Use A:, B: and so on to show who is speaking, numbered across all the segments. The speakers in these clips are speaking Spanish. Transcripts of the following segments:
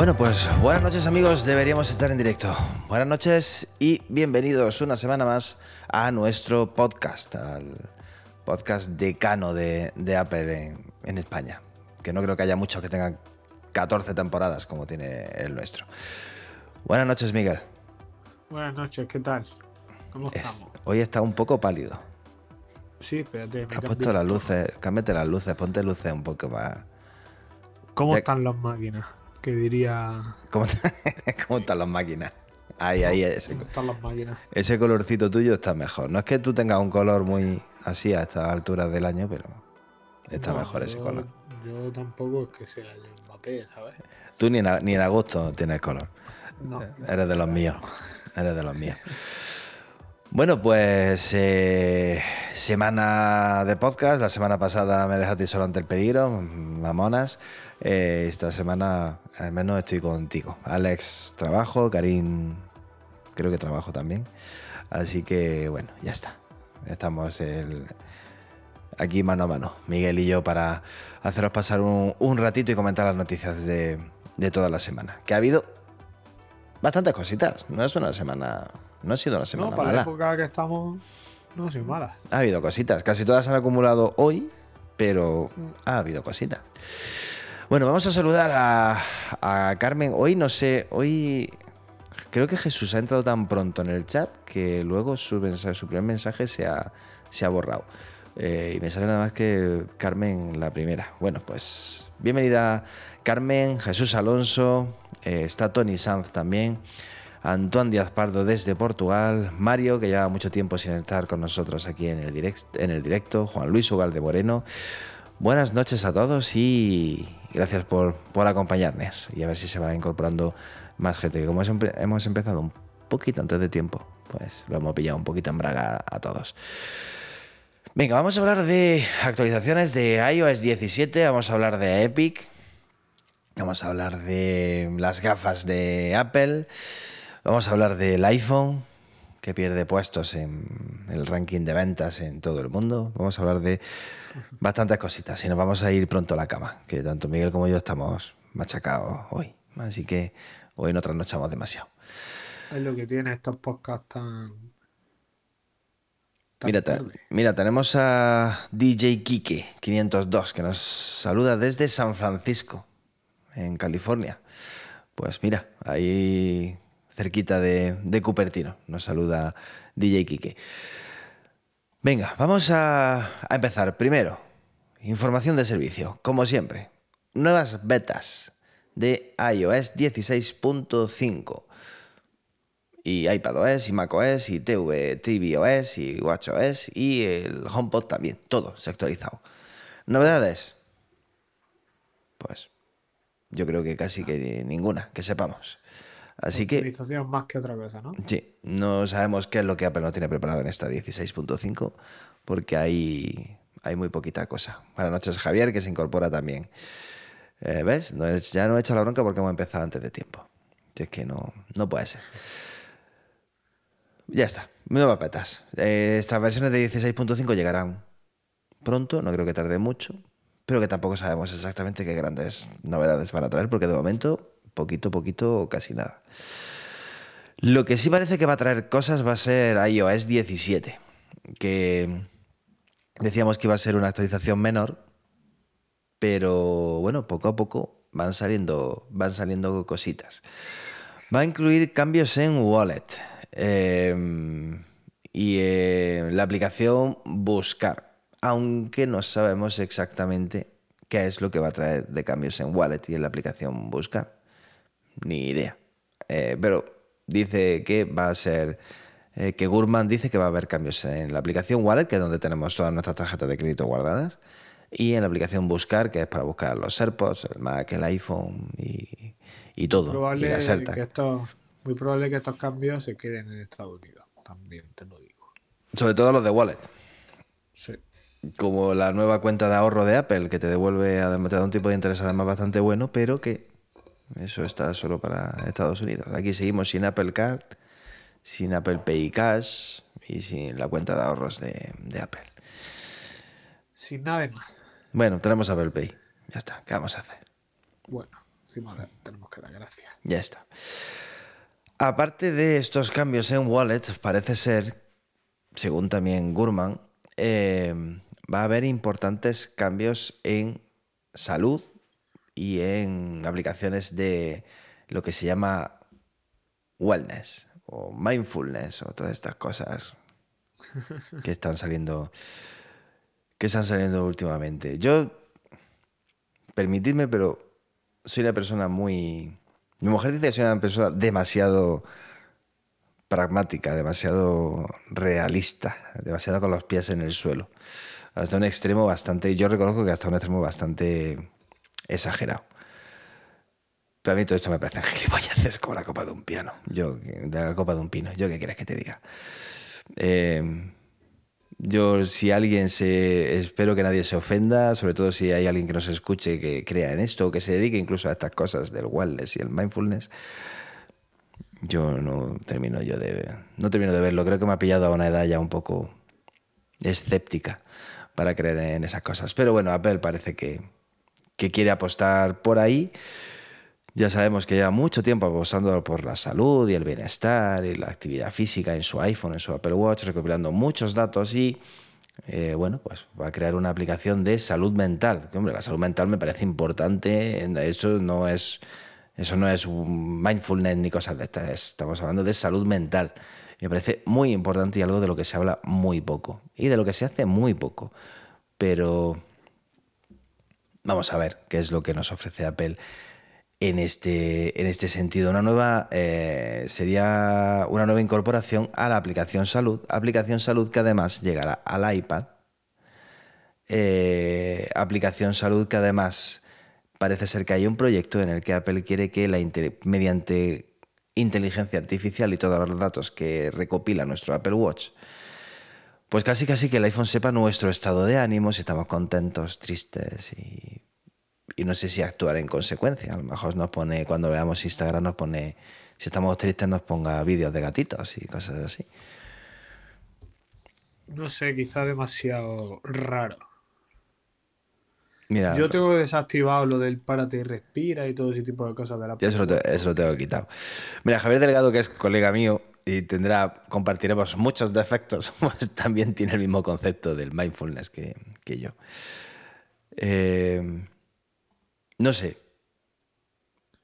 A: Bueno, pues buenas noches amigos, deberíamos estar en directo. Buenas noches y bienvenidos una semana más a nuestro podcast, podcast decano de, de Apple en, en España. Que no creo que haya muchos que tengan 14 temporadas como tiene el nuestro. Buenas noches, Miguel.
B: Buenas noches, ¿qué tal? ¿Cómo
A: Es-
B: estamos?
A: hoy está un poco pálido.
B: Sí, espérate.
A: Te has puesto las luces, cámbiate las luces, ponte luces un poco más.
B: ¿Cómo
A: Ya-
B: están las máquinas? Que diría.
A: ¿Cómo, cómo están las máquinas? Ahí, ahí, ese,
B: ¿Cómo están las máquinas?
A: ese colorcito tuyo está mejor. No es que tú tengas un color muy así a estas alturas del año, pero está
B: No,
A: mejor ese
B: yo-
A: color.
B: Yo tampoco es que sea yo Mbappé, ¿sabes?
A: Tú ni en, ni en agosto tienes color.
B: No.
A: Eres de los míos. Eres de los míos. Bueno, pues eh, semana de podcast. La semana pasada me dejaste solo ante el peligro, mamonas. Eh, esta semana al menos estoy contigo. Alex, trabajo. Karim, creo que trabajo también. Así que bueno, ya está. Estamos el- aquí mano a mano, Miguel y yo, para haceros pasar un, un ratito y comentar las noticias de, de toda la semana. Que ha habido bastantes cositas. No es una semana. No ha sido una semana
B: No, para
A: mala.
B: la época que estamos, no soy mala.
A: Ha habido cositas. Casi todas han acumulado hoy, pero ha habido cositas. Bueno, vamos a saludar a, a Carmen. Hoy no sé, hoy creo que Jesús ha entrado tan pronto en el chat que luego su, primer mensaje se ha, se ha borrado. Eh, y me sale nada más que Carmen la primera. Bueno, pues bienvenida Carmen, Jesús Alonso, eh, está Tony Sanz también. Antoine Díaz Pardo desde Portugal, Mario, que lleva mucho tiempo sin estar con nosotros aquí en el, direct- en el directo, Juan Luis Ugalde Moreno. Buenas noches a todos y gracias por, por acompañarnos. Y a ver si se va incorporando más gente. que Como hemos empe- hemos empezado un poquito antes de tiempo, pues lo hemos pillado un poquito en braga a todos. Venga, vamos a hablar de actualizaciones de iOS 17, vamos a hablar de Epic, vamos a hablar de las gafas de Apple, vamos a hablar del iPhone, que pierde puestos en el ranking de ventas en todo el mundo, vamos a hablar de bastantes cositas y nos vamos a ir pronto a la cama, que tanto Miguel como yo estamos machacados hoy, así que hoy no trasnochamos demasiado.
B: Es lo que tiene estos podcasts tan. tan
A: Mira, tenemos a DJ Kike 502 que nos saluda desde San Francisco, en California. Pues mira, ahí cerquita de, de Cupertino, nos saluda DJ Kike. Venga, vamos a, a empezar. Primero, información de servicio, como siempre. Nuevas betas de iOS 16.5 y iPadOS y macOS y TV, tvOS y watchOS y el HomePod también, todo se ha actualizado. ¿Novedades? Pues yo creo que casi que ninguna, que sepamos. Así que
B: más que otra cosa, ¿no?
A: sí, no sabemos qué es lo que Apple no tiene preparado en esta 16.5 porque hay, hay muy poquita cosa. Buenas noches Javier, que se incorpora también. Eh, ¿Ves? Ya no he hecho la bronca porque hemos empezado antes de tiempo. Si es que no, no puede ser. Ya está. Nuevas betas. Eh, estas versiones de 16.5 llegarán pronto, no creo que tarde mucho, pero que tampoco sabemos exactamente qué grandes novedades van a traer, porque de momento, poquito, poquito, casi nada. Lo que sí parece que va a traer cosas va a ser iOS 17, que decíamos que iba a ser una actualización menor, pero bueno, poco a poco van saliendo, van saliendo cositas. Va a incluir cambios en Wallet eh, y en la aplicación Buscar, aunque no sabemos exactamente qué es lo que va a traer de cambios en Wallet y en la aplicación Buscar. Ni idea. Eh, pero dice que va a ser eh, que Gurman dice que va a haber cambios en la aplicación Wallet, que es donde tenemos todas nuestras tarjetas de crédito guardadas, y en la aplicación Buscar, que es para buscar los AirPods, el Mac, el iPhone y, y todo.
B: Probable
A: y las
B: que
A: AirTags.
B: estos, muy probable que estos cambios se queden en Estados Unidos. También te lo digo.
A: Sobre todo los de Wallet.
B: Sí.
A: como la nueva cuenta de ahorro de Apple, que te devuelve, además, te da un tipo de interés además bastante bueno, pero que eso está solo para Estados Unidos. Aquí seguimos sin Apple Card, sin Apple Pay Cash y sin la cuenta de ahorros de, de Apple.
B: Sin nada más.
A: Bueno, tenemos Apple Pay. Ya está. ¿Qué vamos a hacer?
B: Bueno, encima le tenemos que dar gracias.
A: Ya está. Aparte de estos cambios en Wallet, parece ser, según también Gurman, eh, va a haber importantes cambios en salud y en aplicaciones de lo que se llama wellness o mindfulness o todas estas cosas que están saliendo que están saliendo últimamente. Yo permitidme, pero soy una persona muy mi mujer dice que soy una persona demasiado pragmática, demasiado realista, demasiado con los pies en el suelo. Hasta un extremo bastante, yo reconozco que hasta un extremo bastante exagerado. Pero a mí todo esto me parece gilipolleces como la copa de un piano. Yo, la copa de un pino. ¿Yo qué quieres que te diga? Eh, yo, si alguien se. Espero que nadie se ofenda, sobre todo si hay alguien que nos escuche que crea en esto, o que se dedique incluso a estas cosas del wellness y el mindfulness. Yo no termino yo de. No termino de verlo. Creo que me ha pillado a una edad ya un poco escéptica para creer en esas cosas. Pero bueno, Apple parece que, que quiere apostar por ahí. Ya sabemos que lleva mucho tiempo apostando por la salud y el bienestar y la actividad física en su iPhone, en su Apple Watch, recopilando muchos datos y, eh, bueno, pues va a crear una aplicación de salud mental. Hombre, la salud mental me parece importante, eso no es, eso no es mindfulness ni cosas de estas, estamos hablando de salud mental. Me parece muy importante y algo de lo que se habla muy poco y de lo que se hace muy poco. Pero vamos a ver qué es lo que nos ofrece Apple en este, en este sentido. Una nueva eh, sería una nueva incorporación a la aplicación salud, aplicación salud que además llegará al iPad, eh, aplicación salud que además parece ser que hay un proyecto en el que Apple quiere que la mediante inteligencia artificial y todos los datos que recopila nuestro Apple Watch, pues casi casi que el iPhone sepa nuestro estado de ánimo, si estamos contentos, tristes y y no sé si actuar en consecuencia. A lo mejor nos pone, cuando veamos Instagram, nos pone, si estamos tristes, nos ponga vídeos de gatitos y cosas así.
B: No sé, quizá demasiado raro.
A: Mira,
B: Yo tengo desactivado lo del párate y respira y todo ese tipo de cosas de la
A: eso lo, eso lo tengo quitado. Mira, Javier Delgado, que es colega mío y tendrá, compartiremos muchos defectos, pues también tiene el mismo concepto del mindfulness que, que yo. Eh, no sé.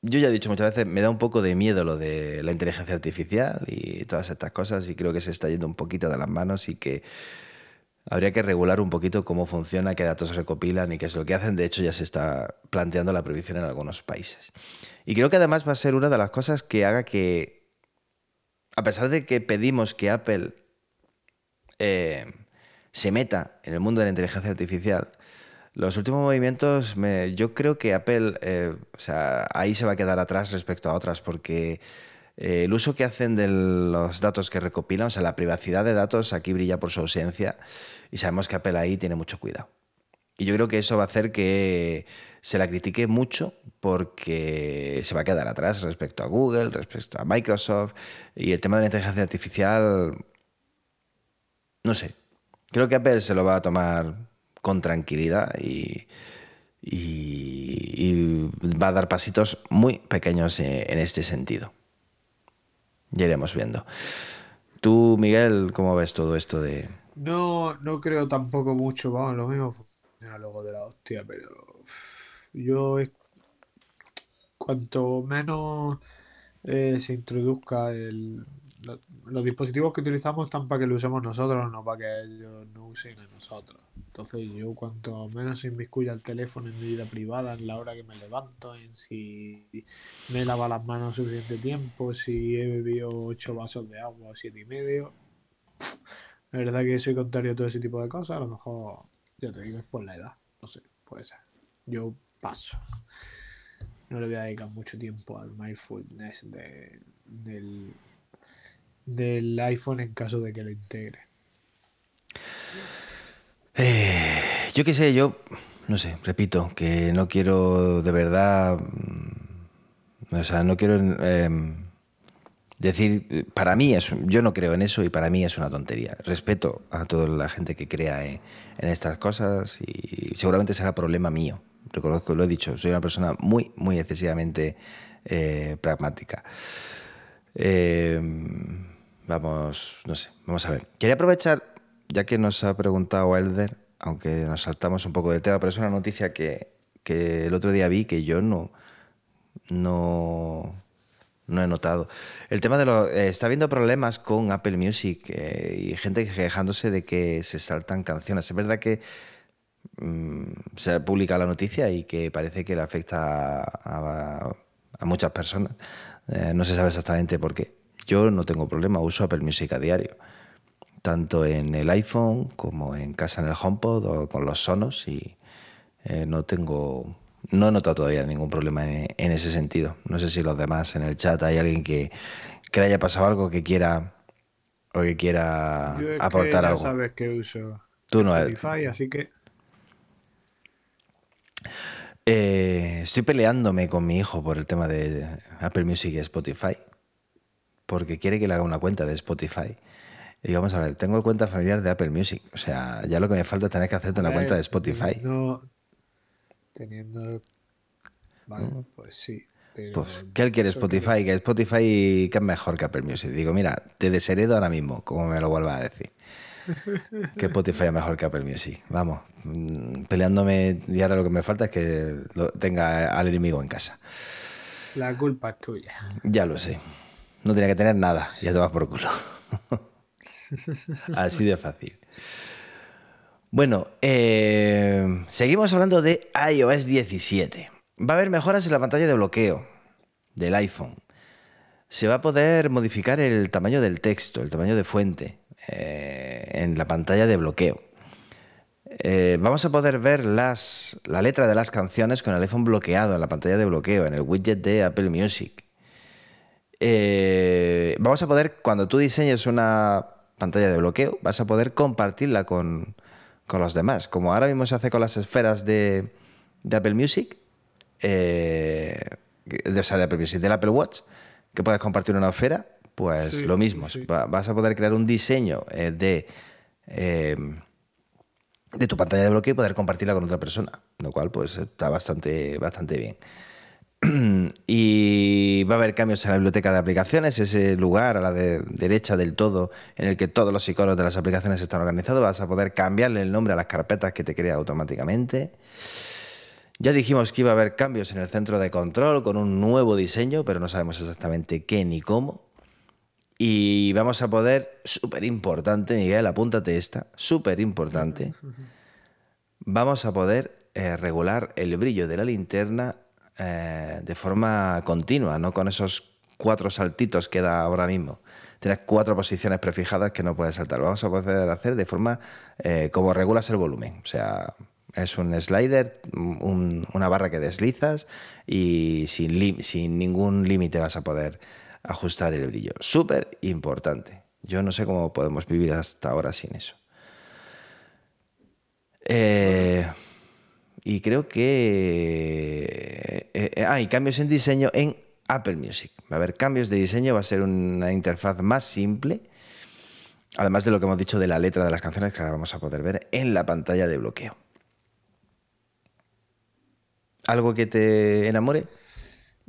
A: Yo ya he dicho muchas veces, me da un poco de miedo lo de la inteligencia artificial y todas estas cosas y creo que se está yendo un poquito de las manos y que habría que regular un poquito cómo funciona, qué datos recopilan y qué es lo que hacen. De hecho, ya se está planteando la prohibición en algunos países. Y creo que además va a ser una de las cosas que haga que, a pesar de que pedimos que Apple eh, se meta en el mundo de la inteligencia artificial, los últimos movimientos, yo creo que Apple, eh, o sea, ahí se va a quedar atrás respecto a otras, porque eh, el uso que hacen de los datos que recopilan, o sea, la privacidad de datos aquí brilla por su ausencia y sabemos que Apple ahí tiene mucho cuidado. Y yo creo que eso va a hacer que se la critique mucho porque se va a quedar atrás respecto a Google, respecto a Microsoft y el tema de la inteligencia artificial, no sé. Creo que Apple se lo va a tomar con tranquilidad y, va a dar pasitos muy pequeños en este sentido. Ya iremos viendo. Tú, Miguel, ¿cómo ves todo esto de...?
B: No, no creo tampoco mucho, vamos, lo mismo funciona luego de la hostia, pero yo cuanto menos eh, se introduzca el, los dispositivos que utilizamos están para que lo usemos nosotros, no para que ellos no usen a nosotros. Entonces yo cuanto menos inmiscuya el teléfono en mi vida privada, en la hora que me levanto, en si me lava las manos suficiente tiempo, si he bebido ocho vasos de agua o siete y medio. La verdad que soy contrario a todo ese tipo de cosas, a lo mejor, ya te digo, es por la edad, no sé, puede ser. Yo paso. No le voy a dedicar mucho tiempo al mindfulness de, del del iPhone en caso de que lo integre.
A: Eh, Yo qué sé, yo, no sé, repito, que no quiero de verdad, mm, o sea, no quiero em, decir, para mí es, yo no creo en eso y para mí es una tontería. Respeto a toda la gente que crea en, estas cosas y seguramente será problema mío. Reconozco, lo he dicho, soy una persona muy, muy excesivamente eh, pragmática. Eh, vamos, no sé, vamos a ver. Quería aprovechar, ya que nos ha preguntado Elder, aunque nos saltamos un poco del tema, pero es una noticia que, el otro día vi que yo no, no, no he notado. El tema de los... Eh, está habiendo problemas con Apple Music eh, y gente quejándose de que se saltan canciones. Es verdad que mm, se ha publicado la noticia y que parece que le afecta a, a muchas personas. Eh, no se sabe exactamente por qué. Yo no tengo problema, uso Apple Music a diario, tanto en el iPhone como en casa en el HomePod o con los Sonos y no tengo no he notado todavía ningún problema en, ese sentido. No sé si los demás en el chat hay alguien que, que le haya pasado algo que quiera o que quiera aportar algo.
B: sabes que uso
A: Tú no
B: Spotify, así que
A: eh, estoy peleándome con mi hijo por el tema de Apple Music y Spotify, porque quiere que le haga una cuenta de Spotify. Y vamos a ver, tengo cuenta familiar de Apple Music. O sea, ya lo que me falta es tener que hacerte una cuenta de Spotify.
B: No, teniendo. Vale, mm. pues sí.
A: pues, ¿qué él quiere Spotify? Que... Spotify que es mejor que Apple Music. Digo, mira, te desheredo ahora mismo, como me lo vuelva a decir. que Spotify es mejor que Apple Music. Vamos, mm, peleándome y ahora lo que me falta es que lo tenga al enemigo en casa.
B: La culpa es tuya.
A: Ya lo sé. No tenía que tener nada, ya te vas por culo. Así de fácil. Bueno, eh, seguimos hablando de iOS 17. Va a haber mejoras en la pantalla de bloqueo del iPhone. Se va a poder modificar el tamaño del texto, el tamaño de fuente eh, en la pantalla de bloqueo. Eh, vamos a poder ver las, la letra de las canciones con el iPhone bloqueado en la pantalla de bloqueo, en el widget de Apple Music. Vamos a poder, cuando tú diseñes una pantalla de bloqueo, vas a poder compartirla con, con los demás. Como ahora mismo se hace con las esferas de, Apple Music, eh, de, o sea, de Apple Music, del Apple Watch, que puedes compartir una esfera, pues lo mismo. vas a poder crear un diseño eh, de, eh, de tu pantalla de bloqueo y poder compartirla con otra persona, lo cual pues está bastante, bastante bien. y va a haber cambios en la biblioteca de aplicaciones, ese lugar a la derecha del todo en el que todos los iconos de las aplicaciones están organizados. Vas a poder cambiarle el nombre a las carpetas que te crea automáticamente. Ya dijimos que iba a haber cambios en el centro de control con un nuevo diseño, pero no sabemos exactamente qué ni cómo. Y vamos a poder, súper importante, Miguel, apúntate esta, súper importante. Vamos a poder eh, regular el brillo de la linterna eh, de forma continua, no con esos cuatro saltitos que da ahora mismo. Tienes cuatro posiciones prefijadas que no puedes saltar. Lo vamos a poder hacer de forma eh, como regulas el volumen. O sea, es un slider, una barra que deslizas y sin, sin ningún límite vas a poder ajustar el brillo. Súper importante. Yo no sé cómo podemos vivir hasta ahora sin eso. Eh, y creo que... Eh, eh, hay cambios en diseño en Apple Music. Va a haber cambios de diseño, va a ser una interfaz más simple. Además de lo que hemos dicho de la letra de las canciones que vamos a poder ver en la pantalla de bloqueo. ¿Algo que te enamore?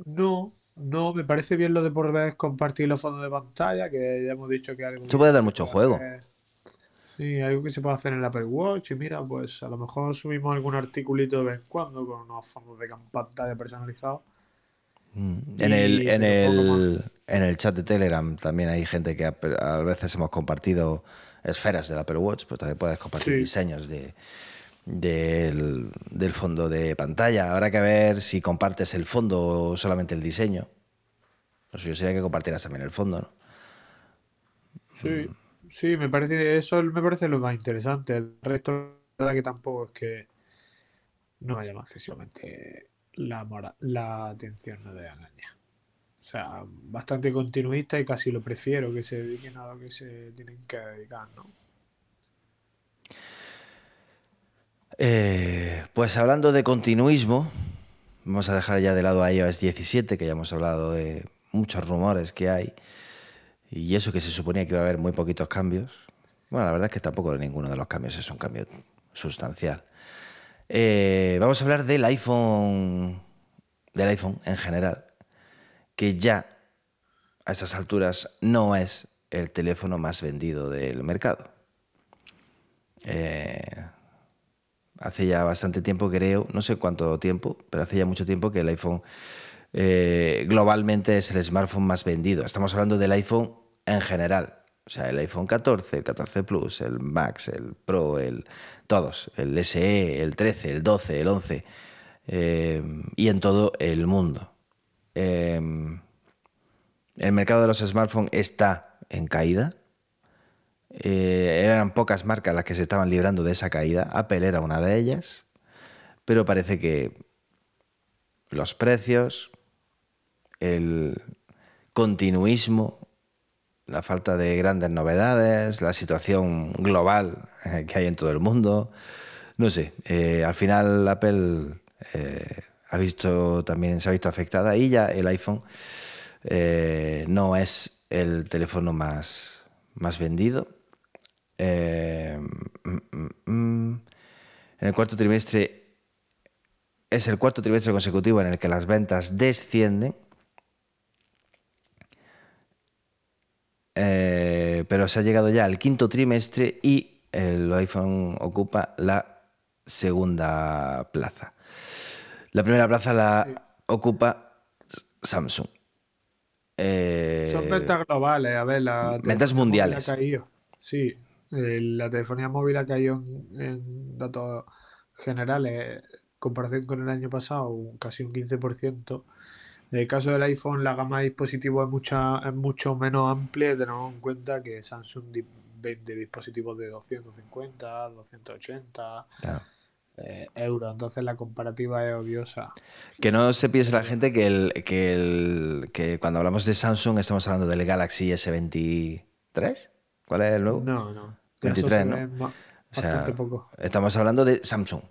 B: No, no, me parece bien lo de por vez compartir los fondos de pantalla, que ya hemos dicho que algo...
A: Se puede dar mucho juego.
B: Sí, algo que se puede hacer en el Apple Watch y mira, pues a lo mejor subimos algún articulito de vez en cuando con unos fondos de pantalla personalizados.
A: Mm. En, el, en, el, en el chat de Telegram también hay gente que a, veces hemos compartido esferas del Apple Watch, pues también puedes compartir diseños de, del, del, fondo de pantalla. Habrá que ver si compartes el fondo o solamente el diseño. No sé, yo sería que compartieras también el fondo, ¿no?
B: Sí. Sí, me parece, eso me parece lo más interesante. El resto, la verdad que tampoco es que no me llama excesivamente la, la atención, no de engañar. O sea, bastante continuista y casi lo prefiero que se dediquen a lo que se tienen que dedicar, ¿no?
A: Eh, pues hablando de continuismo, vamos a dejar ya de lado a iOS 17, que ya hemos hablado de muchos rumores que hay, y eso que se suponía que iba a haber muy poquitos cambios. Bueno, la verdad es que tampoco ninguno de los cambios es un cambio sustancial. Eh, vamos a hablar del iPhone, del iPhone en general, que ya a estas alturas no es el teléfono más vendido del mercado. Eh, hace ya bastante tiempo, creo, no sé cuánto tiempo, pero hace ya mucho tiempo que el iPhone eh, globalmente es el smartphone más vendido. Estamos hablando del iPhone en general. O sea, el iPhone 14, el 14 Plus, el Max, el Pro, el todos, el SE, el 13, el 12, el 11, eh, y en todo el mundo. Eh, el mercado de los smartphones está en caída. Eran pocas marcas las que se estaban librando de esa caída. Apple era una de ellas. Pero parece que los precios, el continuismo, la falta de grandes novedades, la situación global eh, que hay en todo el mundo, no sé, eh, al final Apple eh, ha visto también se ha visto afectada y ya el iPhone no es el teléfono más, más vendido. Mm, mm, mm. en el cuarto trimestre es el cuarto trimestre consecutivo en el que las ventas descienden. Eh, pero se ha llegado ya al quinto trimestre y el iPhone ocupa la segunda plaza. La primera plaza la
B: Sí.
A: ocupa Samsung. Eh,
B: Son ventas globales, a ver, la
A: ventas mundiales.
B: ha caído. Sí, eh, la telefonía móvil ha caído en, en datos generales, en comparación con el año pasado, casi un 15%. En el caso del iPhone, la gama de dispositivos es, mucha, es mucho menos amplia. Tenemos en cuenta que Samsung vende dispositivos de 250, 280
A: claro.
B: eh, euros. Entonces la comparativa es odiosa.
A: Que no se piense la gente que, el, que, el, que cuando hablamos de Samsung estamos hablando del Galaxy S23. ¿Cuál es el nuevo?
B: No, no. De eso
A: 23,
B: se
A: ¿no? O sea,
B: poco.
A: Estamos hablando de Samsung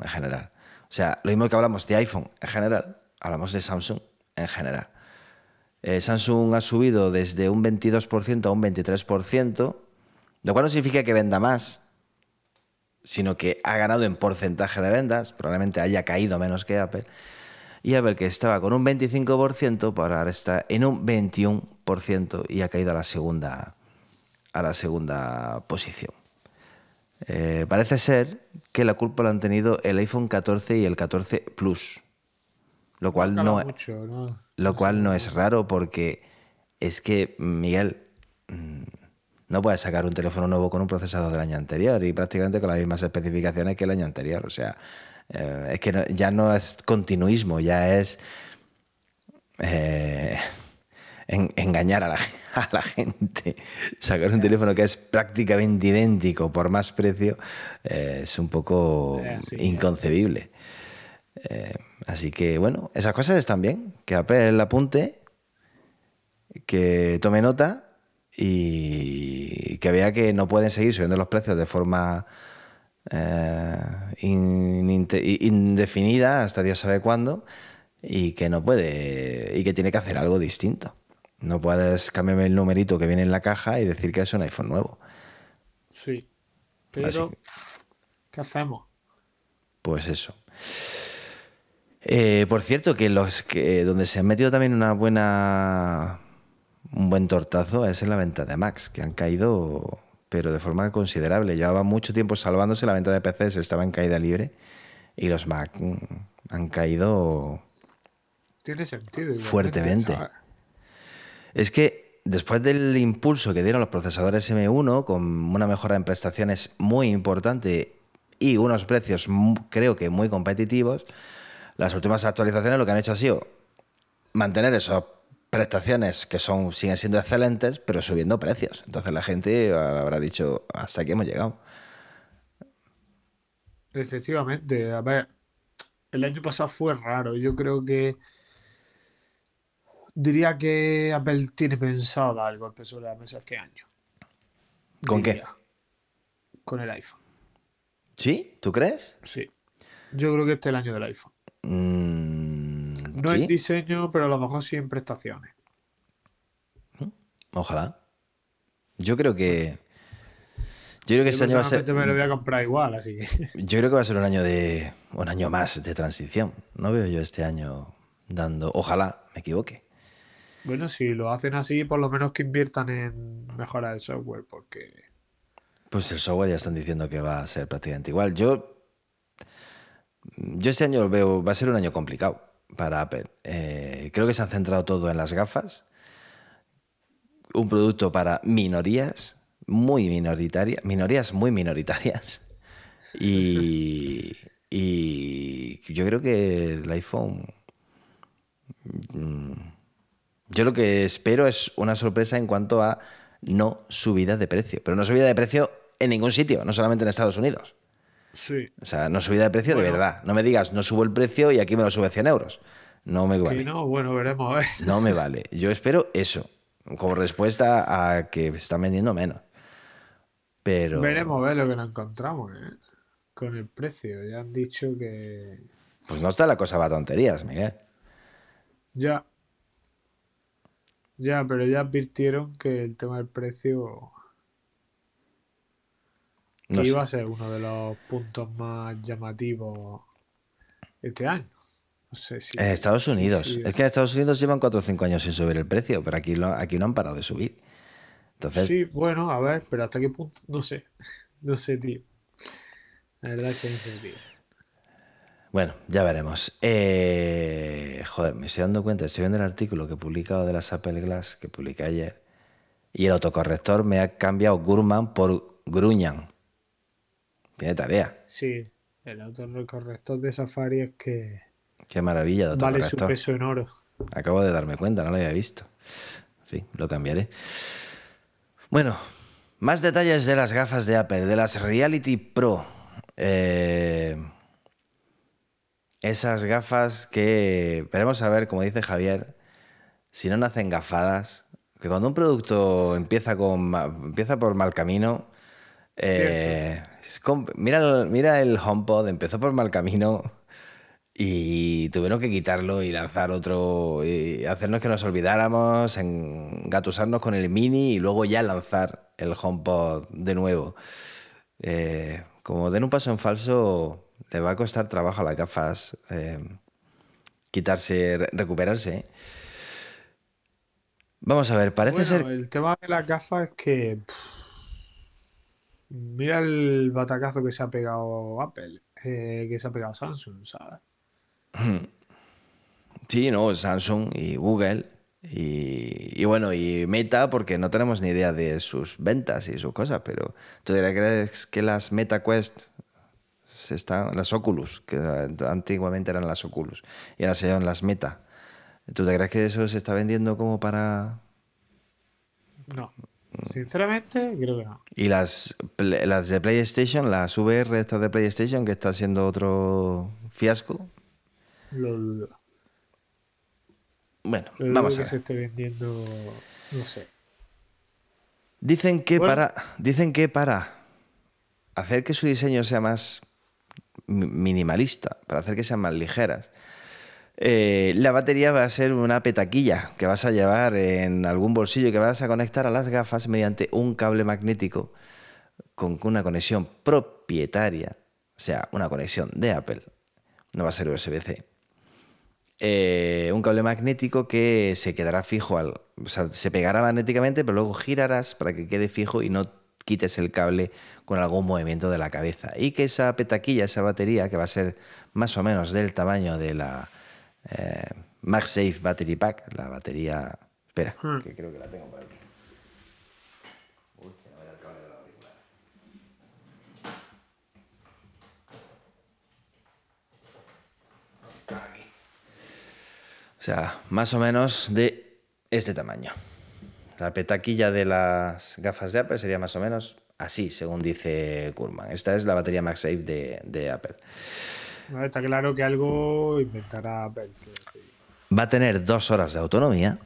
A: en general. O sea, lo mismo que hablamos de iPhone en general, hablamos de Samsung en general. Eh, Samsung ha subido desde un 22% a un 23%, lo cual no significa que venda más, sino que ha ganado en porcentaje de ventas, probablemente haya caído menos que Apple. Y Apple, que estaba con un 25%, para ahora está en un 21% y ha caído a la segunda, a la segunda posición. Eh, parece ser que la culpa la han tenido el iPhone 14 y el 14 Plus, lo cual no,
B: mucho, ¿no?
A: lo cual no es raro porque es que, Miguel, mm, no puedes sacar un teléfono nuevo con un procesador del año anterior y prácticamente con las mismas especificaciones que el año anterior. O sea, eh, es que no- ya no es continuismo, ya es eh, en- engañar a la, a la gente. Sacar un teléfono que es prácticamente idéntico por más precio eh, es un poco
B: sí.
A: inconcebible. Así que bueno, esas cosas están bien. Que Apple apunte, que tome nota y que vea que no pueden seguir subiendo los precios de forma eh, in- indefinida hasta Dios sabe cuándo y que no puede y que tiene que hacer algo distinto. No puedes cambiarme el numerito que viene en la caja y decir que es un iPhone nuevo.
B: Sí. Pero,
A: que-
B: ¿qué hacemos?
A: Pues eso. Eh, por cierto, que los que donde se ha metido también una buena un buen tortazo es en la venta de Macs, que han caído pero de forma considerable. Llevaba mucho tiempo salvándose la venta de PCs, estaba en caída libre y los Mac mm, han caído
B: Tiene sentido. igualmente,
A: Fuertemente. Es que después del impulso que dieron los procesadores M1 con una mejora en prestaciones muy importante y unos precios mu- creo que muy competitivos, las últimas actualizaciones lo que han hecho ha sido mantener esas prestaciones que son siguen siendo excelentes, pero subiendo precios. Entonces la gente habrá dicho, hasta aquí hemos llegado.
B: Efectivamente, a ver, el año pasado fue raro. Yo creo que diría que Apple tiene pensado dar golpe sobre la mesa este año.
A: ¿Con qué?
B: Con el iPhone.
A: ¿Sí? ¿Tú crees?
B: Sí. Yo creo que este es el año del iPhone.
A: Mm,
B: No
A: ¿sí?
B: en diseño, pero a lo mejor sí en prestaciones.
A: Ojalá. Yo creo que. Yo creo que
B: Yo
A: este año va a ser.
B: me lo voy a comprar igual, así que.
A: Yo creo que va a ser un año de. un año más de transición. No veo yo este año dando. Ojalá me equivoque.
B: Bueno, si lo hacen así, por lo menos que inviertan en mejorar el software, porque
A: Pues el software ya están diciendo que va a ser prácticamente igual. Yo. Yo este año lo veo. Va a ser un año complicado para Apple. Eh, creo que se han centrado todo en las gafas. Un producto para minorías, muy minoritarias. Minorías muy minoritarias. Y. Yo creo que el iPhone. mm, Yo lo que espero es una sorpresa en cuanto a no subida de precio. Pero no subida de precio en ningún sitio, no solamente en Estados Unidos.
B: Sí.
A: O sea, no subida de precio de verdad. No me digas, no subo el precio y aquí me lo sube 100 euros. No me vale.
B: no, bueno, veremos.
A: No me vale. Yo espero eso, como respuesta a que están vendiendo menos. Pero.
B: Veremos a ver lo que nos encontramos, ¿eh? Con el precio. Ya han dicho que.
A: Pues no está la cosa para tonterías, Miguel.
B: Ya. Ya, pero ya advirtieron que el tema del precio
A: No
B: iba
A: sé.
B: a ser uno de los puntos más llamativos este año. No sé si.
A: En Estados
B: sí,
A: Unidos.
B: sí.
A: Es que en Estados Unidos llevan 4 o 5 años sin subir el precio, pero aquí, lo- aquí no han parado de subir. Entonces,
B: Sí, bueno, a ver, pero hasta qué punto, no sé, no sé, tío. La verdad es que no sé, tío.
A: Bueno, ya veremos. Eh, joder, me estoy dando cuenta, estoy viendo el artículo que he publicado de las Apple Glass que publiqué ayer. Y el autocorrector me ha cambiado Gurman por Gruñan. Tiene tarea.
B: Sí, el autocorrector de Safari es que
A: Qué maravilla de
B: vale su peso en oro.
A: Acabo de darme cuenta, no lo había visto. Fin, lo cambiaré. Bueno, más detalles de las gafas de Apple, de las Reality Pro. Eh, esas gafas que veremos a ver, como dice Javier, si no nacen gafadas, que cuando un producto empieza, con, empieza por mal camino, eh, es mira, el, mira el HomePod, empezó por mal camino y tuvieron que quitarlo y lanzar otro, y hacernos que nos olvidáramos, engatusarnos con el mini y luego ya lanzar el HomePod de nuevo. Eh, como den un paso en falso, le va a costar trabajo a las gafas eh, quitarse, re- recuperarse. Vamos a ver, parece
B: Bueno,
A: ser...
B: el tema de las gafas es que. pff, mira el batacazo que se ha pegado Apple, eh, que se ha pegado Samsung, ¿sabes?
A: Sí, no, Samsung y Google y, y bueno, y Meta, porque no tenemos ni idea de sus ventas y sus cosas, pero ¿tú dirías crees que las Meta Quest se están, las Oculus, que antiguamente eran las Oculus y ahora se llaman las Meta? ¿Tú te crees que eso se está vendiendo como para...
B: No. Sinceramente, creo que no.
A: Y las, las de PlayStation, las VR estas de PlayStation, que está siendo otro fiasco?
B: Lo dudo.
A: Bueno,
B: Lo dudo
A: vamos a
B: que
A: ver.
B: se esté vendiendo. No sé.
A: Dicen que,
B: Bueno.
A: para, dicen que para hacer que su diseño sea más mi- minimalista, para hacer que sean más ligeras, eh, la batería va a ser una petaquilla que vas a llevar en algún bolsillo y que vas a conectar a las gafas mediante un cable magnético con una conexión propietaria, o sea, una conexión de Apple, no va a ser USB-C. Eh, un cable magnético que se quedará fijo, al, o sea, se pegará magnéticamente, pero luego girarás para que quede fijo y no quites el cable con algún movimiento de la cabeza. Y que esa petaquilla, esa batería, que va a ser más o menos del tamaño de la eh, MagSafe Battery Pack, la batería... Espera,
B: Hmm.
A: que creo que la tengo por aquí. Uy, que no da el cable del auricular. Aquí. O sea, más o menos de este tamaño. La petaquilla de las gafas de Apple sería más o menos así, según dice Kurman. Esta es la batería MagSafe de, de Apple.
B: Está claro que algo inventará.
A: Va a tener dos horas de autonomía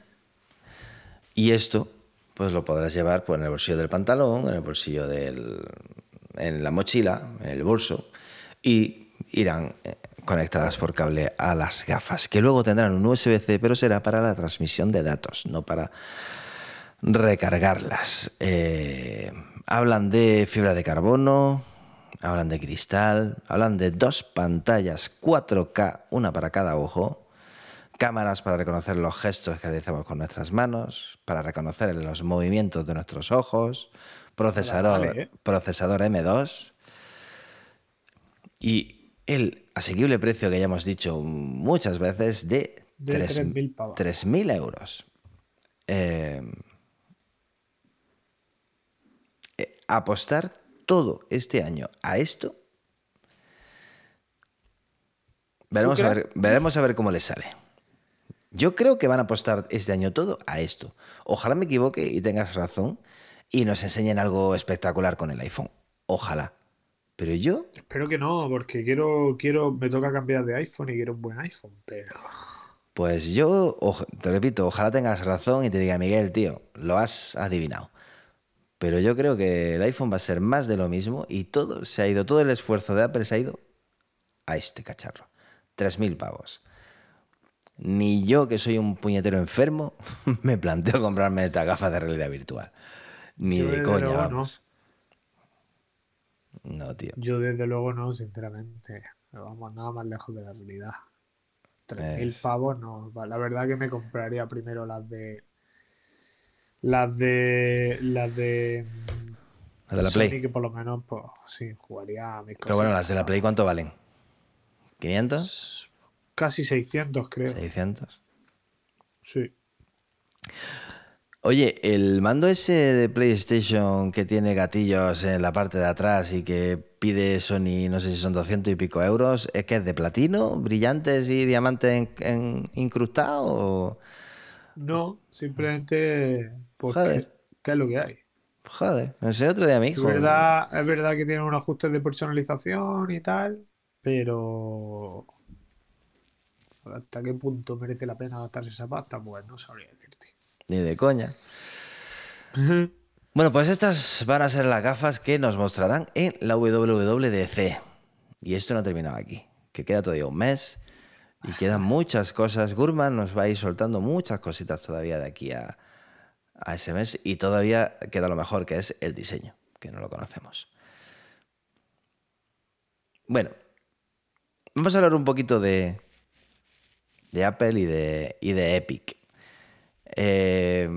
A: y esto pues lo podrás llevar pues, en el bolsillo del pantalón, en el bolsillo del, en la mochila, en el bolso, y irán eh, conectadas por cable a las gafas, que luego tendrán un USB-C, pero será para la transmisión de datos, no para recargarlas. Eh, hablan de fibra de carbono, hablan de cristal, hablan de dos pantallas 4K, una para cada ojo, cámaras para reconocer los gestos que realizamos con nuestras manos, para reconocer los movimientos de nuestros ojos, procesador,
B: Vale, ¿eh?
A: procesador M2 y el asequible precio que ya hemos dicho muchas veces de,
B: De
A: tres-
B: 3.000 pavos.
A: 3.000 euros. Eh, eh, apostar todo este año a esto. Veremos a, ver, veremos a ver cómo les sale. Yo creo que van a apostar este año todo a esto. Ojalá me equivoque y tengas razón y nos enseñen algo espectacular con el iPhone. Ojalá. Pero yo,
B: Espero que no, porque quiero, quiero, me toca cambiar de iPhone y quiero un buen iPhone, pero
A: pues yo, te repito, ojalá tengas razón y te diga, Miguel, tío, lo has adivinado. Pero yo creo que el iPhone va a ser más de lo mismo y todo se ha ido, todo el esfuerzo de Apple se ha ido a este cacharro. 3.000 pavos. Ni yo, que soy un puñetero enfermo, me planteo comprarme esta gafa de realidad virtual. Ni
B: Yo
A: de coña,
B: no.
A: vamos. No, tío.
B: yo desde luego no, sinceramente. Pero vamos, nada más lejos de la realidad. 3.000
A: Es-
B: pavos no. La verdad que me compraría primero las de. Las de. Las de. mm,
A: La de la
B: Sony,
A: Play.
B: que por lo menos, pues sí, jugaría a mis
A: Pero bueno, las de la Play, ¿cuánto valen? ¿500?
B: Casi 600, creo.
A: ¿600?
B: Sí.
A: Oye, el mando ese de PlayStation que tiene gatillos en la parte de atrás y que pide Sony, no sé si son 200 y pico euros, ¿es que es de platino, brillantes y diamantes en, en- incrustados?
B: No, simplemente.
A: Joder.
B: ¿qué, es lo que hay?
A: Joder, no sé, otro día mi
B: Es
A: hijo.
B: verdad, es verdad que tiene unos ajustes de personalización y tal, pero ¿hasta qué punto merece la pena gastarse esa pasta? Pues no sabría decirte.
A: Ni de coña. Bueno, pues estas van a ser las gafas que nos mostrarán en la WWDC. Y esto no ha terminado aquí, que queda todavía un mes y quedan muchas cosas. Gurman nos va a ir soltando muchas cositas todavía de aquí a, a ese mes y todavía queda lo mejor, que es el diseño, que no lo conocemos. Bueno, vamos a hablar un poquito de, de Apple y de, y de Epic. Eh,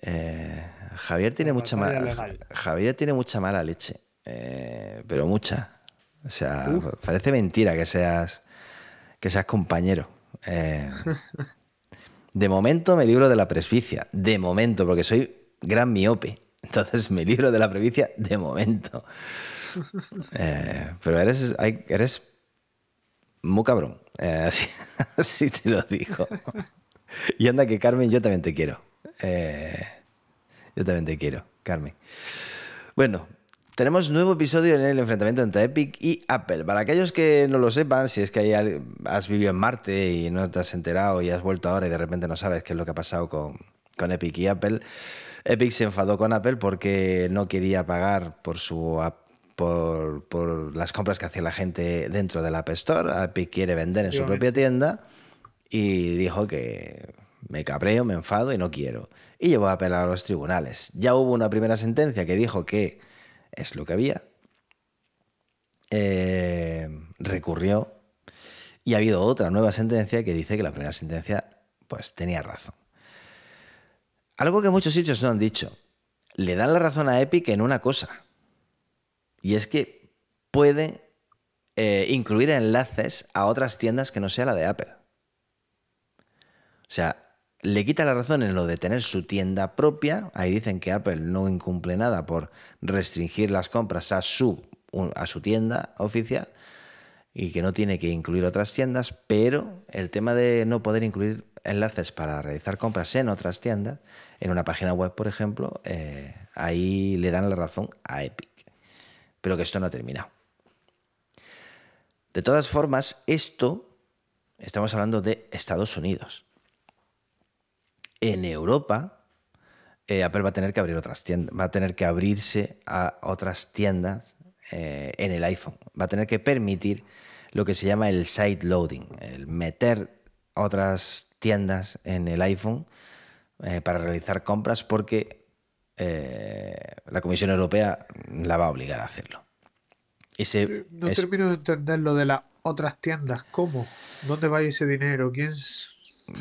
A: eh, Javier tiene mucha mala. Javier tiene mucha mala leche, eh, pero mucha. O sea,
B: Uf.
A: parece mentira que seas que seas compañero. Eh, de momento me libro de la presbicia, de momento, porque soy gran miope. Entonces me libro de la presbicia de momento. Eh, pero eres, eres muy cabrón. eh, así, así te lo digo. Y anda que Carmen, yo también te quiero. Yo también te quiero, Carmen. Bueno, tenemos nuevo episodio en el enfrentamiento entre Epic y Apple. Para aquellos que no lo sepan, si es que has vivido en Marte y no te has enterado y has vuelto ahora y de repente no sabes qué es lo que ha pasado con, con Epic y Apple, Epic se enfadó con Apple porque no quería pagar por su app- por, por las compras que hacía la gente dentro del App Store. Epic quiere vender en su propia tienda y dijo que me cabreo, me enfado y no quiero. Y llevó a apelar a los tribunales. Ya hubo una primera sentencia que dijo que es lo que había. Eh, recurrió y ha habido otra nueva sentencia que dice que la primera sentencia pues tenía razón. Algo que muchos sitios no han dicho. Le dan la razón a Epic en una cosa. Y es que pueden eh, incluir enlaces a otras tiendas que no sea la de Apple. O sea, le quita la razón en lo de tener su tienda propia. Ahí dicen que Apple no incumple nada por restringir las compras a su, a su tienda oficial y que no tiene que incluir otras tiendas, pero el tema de no poder incluir enlaces para realizar compras en otras tiendas, en una página web, por ejemplo, eh, ahí le dan la razón a Epic. Pero que esto no ha terminado. De todas formas, esto estamos hablando de Estados Unidos. En Europa, eh, Apple va a tener que abrir otras tiendas, va a tener que abrirse a otras tiendas eh, en el iPhone. Va a tener que permitir lo que se llama el side loading, el meter otras tiendas en el iPhone eh, para realizar compras porque la Comisión Europea la va a obligar a hacerlo.
B: Ese no termino de entender lo de las otras tiendas. ¿Cómo? ¿Dónde va ese dinero? ¿Quién?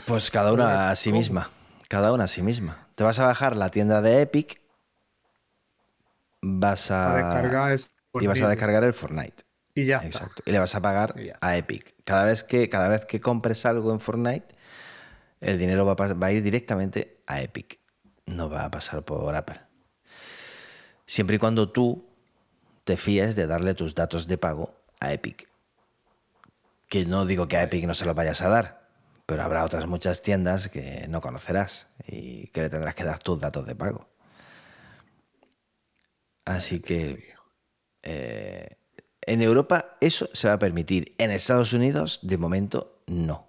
A: Pues cada una a sí misma. Cada una a sí misma. Te vas a bajar la tienda de Epic, vas a, el y vas a descargar el Fortnite.
B: Y ya
A: Exacto. Y le vas a pagar a Epic. Cada vez que cada vez que compres algo en Fortnite, el dinero va a, va a ir directamente a Epic. No va a pasar por Apple. Siempre y cuando tú te fíes de darle tus datos de pago a Epic. Que no digo que a Epic no se los vayas a dar, pero habrá otras muchas tiendas que no conocerás y que le tendrás que dar tus datos de pago. Así que eh, en Europa eso se va a permitir. En Estados Unidos, de momento, no.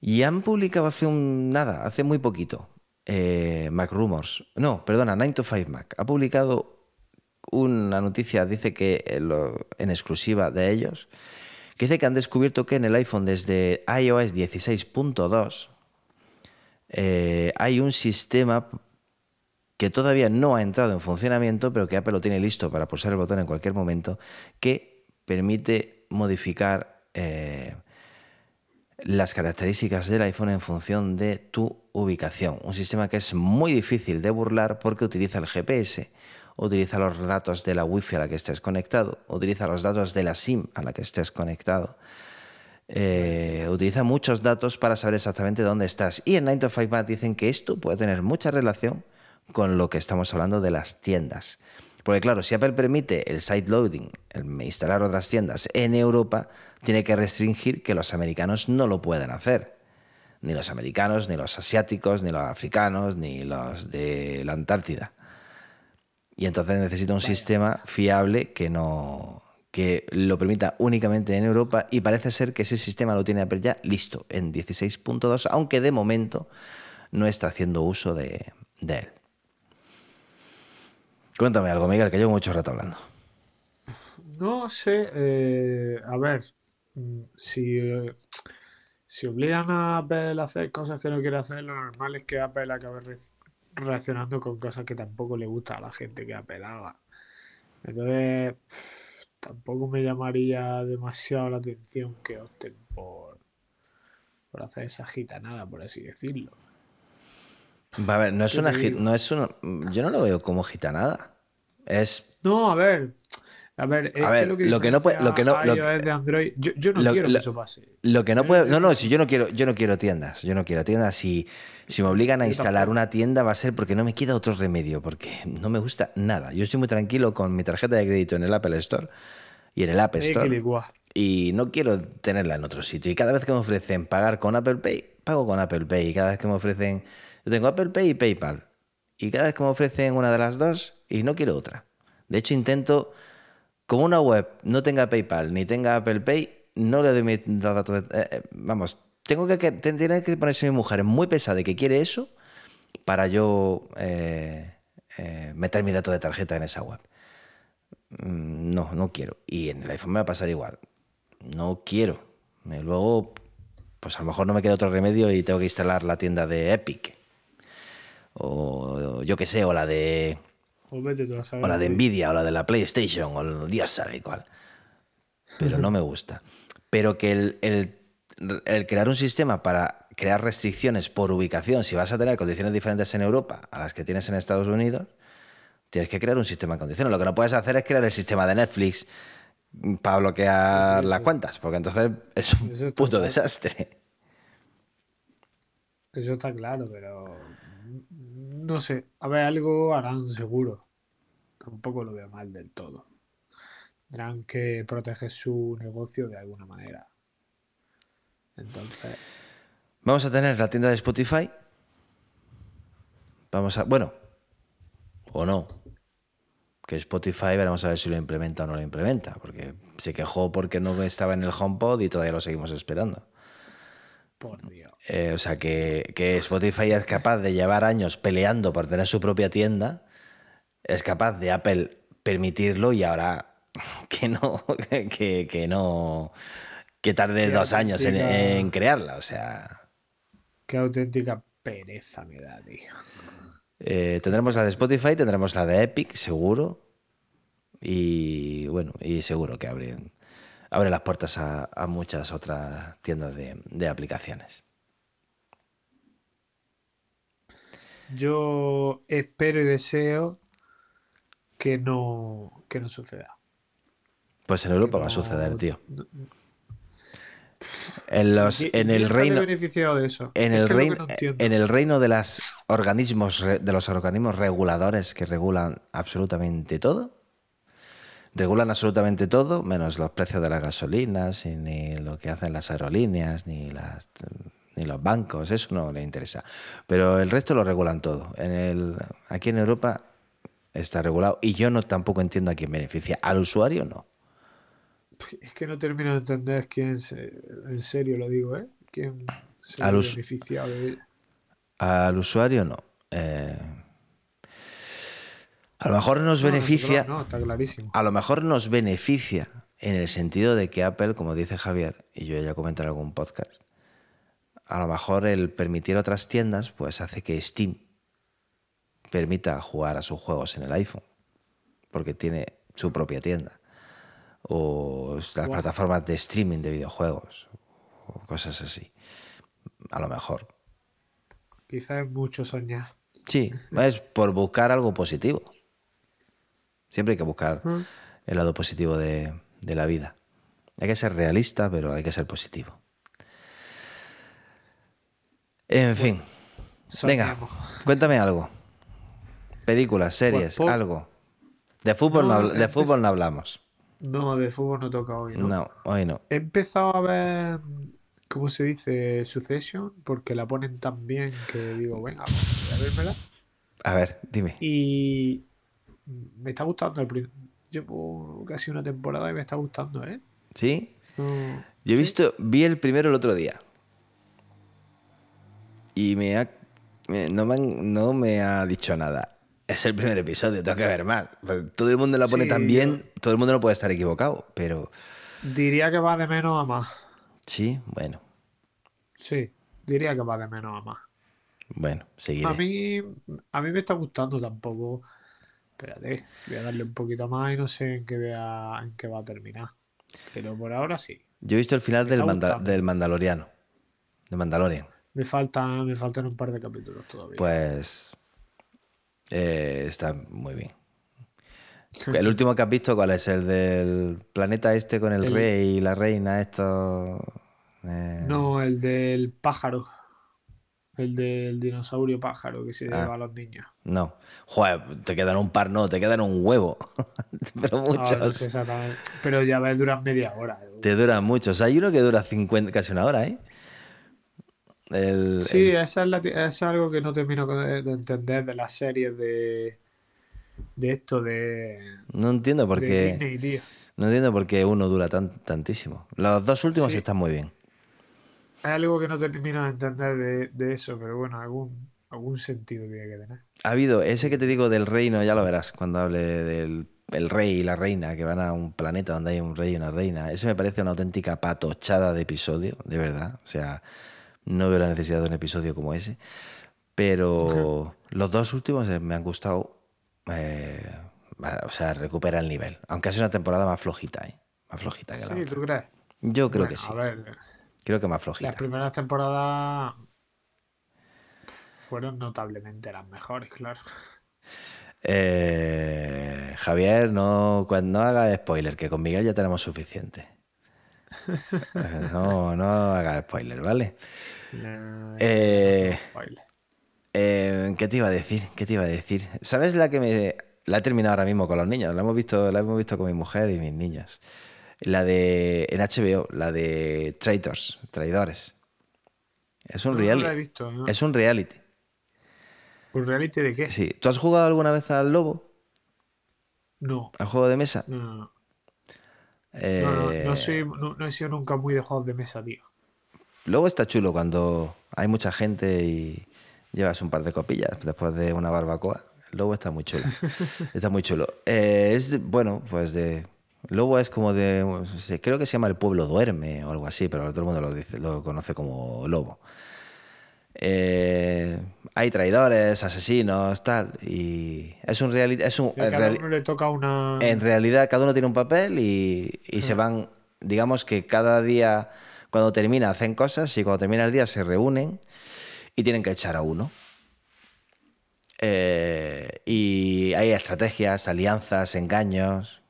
A: Y han publicado hace un nada, hace muy poquito, eh, Mac Rumors. No, perdona, 9 to 5 Mac. Ha publicado una noticia, dice que en exclusiva de ellos, dice que han descubierto que en el iPhone desde iOS 16.2 eh, hay un sistema que todavía no ha entrado en funcionamiento, pero que Apple lo tiene listo para pulsar el botón en cualquier momento, que permite modificar eh, las características del iPhone en función de tu ubicación. Un sistema que es muy difícil de burlar porque utiliza el GPS utiliza los datos de la Wi-Fi a la que estés conectado, utiliza los datos de la SIM a la que estés conectado. Eh, utiliza muchos datos para saber exactamente dónde estás. Y en 9 to 5 Mac dicen que esto puede tener mucha relación con lo que estamos hablando de las tiendas. Porque claro, si Apple permite el site loading, el instalar otras tiendas en Europa, tiene que restringir que los americanos no lo puedan hacer. Ni los americanos, ni los asiáticos, ni los africanos, ni los de la Antártida. Y entonces necesita un sistema fiable que no que lo permita únicamente en Europa y parece ser que ese sistema lo tiene Apple ya listo en 16.2, aunque de momento no está haciendo uso de, él. Cuéntame algo, Miguel, que llevo mucho rato hablando.
B: No sé, eh, a ver, si, si obligan a Apple a hacer cosas que no quiere hacer, lo normal es que Apple acabe reaccionando con cosas que tampoco le gusta a la gente que apelaba. Entonces, tampoco me llamaría demasiado la atención que opten por, por hacer esa gitanada, por así decirlo.
A: Va a ver, no es una no es una, yo no lo veo como gitanada. Es
B: No, a ver, a ver,
A: lo que, lo que no puede, lo que no,
B: lo, de Android, yo, yo no quiero que eso pase.
A: Lo que no puede, no, no, si yo no quiero, yo no quiero tiendas, yo no quiero tiendas. Si, si me obligan a instalar una tienda va a ser porque no me queda otro remedio, porque no me gusta nada. Yo estoy muy tranquilo con mi tarjeta de crédito en el Apple Store y en el App Store y no quiero tenerla en otro sitio. Y cada vez que me ofrecen pagar con Apple Pay, pago con Apple Pay. Y cada vez que me ofrecen, yo tengo Apple Pay y PayPal. Y cada vez que me ofrecen una de las dos y no quiero otra. De hecho intento como una web no tenga PayPal ni tenga Apple Pay, no le doy mis datos. Eh, eh, vamos, tengo que, tiene que ponerse mi mujer muy pesada de que quiere eso para yo eh, meter mi dato de tarjeta en esa web. Mm, no, no quiero. Y en el iPhone me va a pasar igual. No quiero. Luego, pues a lo mejor no me queda otro remedio y tengo que instalar la tienda de Epic. O yo qué sé, o la de o, la de Nvidia, o la de la PlayStation, o Dios sabe cuál. Pero no me gusta. Pero que el, crear un sistema para crear restricciones por ubicación, si vas a tener condiciones diferentes en Europa a las que tienes en Estados Unidos, tienes que crear un sistema en condiciones. Lo que no puedes hacer es crear el sistema de Netflix para bloquear las cuentas, porque entonces es un puto desastre.
B: Eso está claro, pero no sé, a ver, algo harán seguro. Tampoco lo veo mal del todo. Tendrán que proteger su negocio de alguna manera. Entonces.
A: Vamos a tener la tienda de Spotify. Vamos a. Bueno. O no. Que Spotify, veremos a ver si lo implementa o no lo implementa. Porque se quejó porque no estaba en el HomePod y todavía lo seguimos esperando.
B: Por Dios.
A: Eh, o sea, que, que Spotify es capaz de llevar años peleando por tener su propia tienda, es capaz de Apple permitirlo y ahora que no, que, que no, que tarde
B: Qué
A: dos años en crearla. O sea,
B: Qué auténtica pereza me da, tío.
A: eh, tendremos la de Spotify, tendremos la de Epic, seguro. Y bueno, y seguro que abren, abre las puertas a, a muchas otras tiendas de, de aplicaciones.
B: Yo espero y deseo que no, que no suceda.
A: Pues en Europa va a
B: No-
A: suceder, tío.
B: no-
A: En, los,
B: ¿Qui-
A: en el reino,
B: de eso?
A: en el reino,
B: no
A: en el reino de los organismos de los organismos reguladores que regulan absolutamente todo, regulan absolutamente todo, menos los precios de las gasolinas, y ni lo que hacen las aerolíneas, ni las ni los bancos, eso no le interesa. Pero el resto lo regulan todo. En el, aquí en Europa está regulado y yo no tampoco entiendo a quién beneficia. Al usuario no.
B: Es que no termino de entender quién se, en serio lo digo, ¿eh? ¿Quién se
A: A
B: ha
A: los-
B: beneficiado de?
A: Al usuario no. Eh, a lo mejor nos
B: No,
A: beneficia.
B: No, está clarísimo.
A: A lo mejor nos beneficia en el sentido de que Apple, como dice Javier, y yo ya comenté en algún podcast, a lo mejor el permitir otras tiendas, pues hace que Steam permita jugar a sus juegos en el iPhone, porque tiene su propia tienda. O las plataformas de streaming de videojuegos, o cosas así. A lo mejor.
B: Quizás es mucho soñar.
A: Sí, es por buscar algo positivo. Siempre hay que buscar
B: Mm.
A: el lado positivo de, de la vida. Hay que ser realista, pero hay que ser positivo. En fin, venga, cuéntame algo. Películas, series,
B: Pues, po-
A: algo. De fútbol no, de fútbol no hablamos.
B: No, de fútbol no toca hoy, ¿no?
A: No, hoy no.
B: He empezado a ver, ¿cómo se dice? Succession, porque la ponen tan bien que digo, venga, voy a vérmela.
A: A ver, dime.
B: Y me está gustando. El Llevo casi una temporada y me está gustando, ¿eh?
A: ¿Sí? Yo he visto, vi el primero el otro día. Y me ha, no, me han- no me ha dicho nada. Es el primer episodio, tengo que ver más. Todo el mundo la pone
B: Sí,
A: tan bien, todo el mundo no puede estar equivocado, pero
B: Diría que va de menos a más.
A: sí, bueno,
B: Sí, diría que va de menos a más.
A: bueno, seguiré.
B: A mí, a mí me está gustando tampoco. Espérate, voy a darle un poquito más y no sé en qué, vea, en qué va a terminar. Pero por ahora sí.
A: Yo he visto el final del, Manda- del Mandaloriano, de Mandalorian.
B: Me faltan, me faltan un par de capítulos todavía.
A: Pues eh, está muy bien. El último que has visto, ¿cuál es? El del planeta este con el,
B: El-
A: rey y la reina, esto... eh,
B: No, el del pájaro. El del dinosaurio pájaro que se
A: Ah.
B: lleva a los niños.
A: No. Joder, te quedan un par, no, te quedan un huevo. Pero muchos.
B: no sé exactamente. Pero ya ves, duran media hora.
A: Te duran muchos. Hay uno que dura 50, casi una hora, ¿eh? El,
B: Sí,
A: el-
B: esa es, la ti- es algo que no termino de, de entender de las series de, de esto, de,
A: no entiendo por
B: de
A: qué.
B: Disney, tío.
A: No entiendo por qué uno dura tan, tantísimo. Los dos últimos
B: Sí.
A: están muy bien.
B: Es algo que no termino de entender de, de eso, pero bueno, algún, algún sentido tiene que tener.
A: Ha habido ese que te digo del reino, ya lo verás cuando hable del el rey y la reina que van a un planeta donde hay un rey y una reina. Ese me parece una auténtica patochada de episodio, de verdad. O sea, no veo la necesidad de un episodio como ese. Pero los dos últimos eh, me han gustado. eh, o sea, recupera el nivel. Aunque es una temporada más flojita, ¿eh? Más flojita que la
B: Sí,
A: otra.
B: ¿tú crees?
A: Yo creo
B: Bueno,
A: que sí.
B: A ver,
A: Creo que más
B: las
A: flojita.
B: primeras temporadas fueron notablemente las mejores, claro.
A: Eh, Javier, no, no haga spoiler, que con Miguel ya tenemos suficiente. No, no haga spoiler, ¿vale?
B: Eh,
A: Eh,
B: spoiler.
A: eh, ¿Qué te iba a decir? ¿Qué te iba a decir? ¿Sabes la que me la he terminado ahora mismo con los niños? La hemos visto, la hemos visto con mi mujer y mis niños. La de en HBO, la de Traitors, traidores. Es un
B: No, no la he
A: reality.
B: visto, ¿no?
A: Es un reality.
B: ¿Un reality de qué?
A: Sí. ¿Tú has jugado alguna vez al lobo?
B: No,
A: ¿Al juego de mesa?
B: no, no.
A: Eh,
B: No, no, no soy- no- no he sido nunca muy de juegos de mesa, tío.
A: Luego está chulo cuando hay mucha gente y llevas un par de copillas después de una barbacoa. Lobo está muy chulo. está muy chulo. Eh, es, bueno, pues de... Lobo es como de... Creo que se llama El Pueblo Duerme o algo así, pero todo el mundo lo, dice, lo conoce como Lobo. Eh, hay traidores, asesinos, tal. Y es un reality. Es un,
B: cada
A: reali-
B: uno le toca una.
A: en realidad, cada uno tiene un papel y, y se van. Digamos que cada día, cuando termina, hacen cosas y cuando termina el día se reúnen y tienen que echar a uno. Eh, y hay estrategias, alianzas, engaños.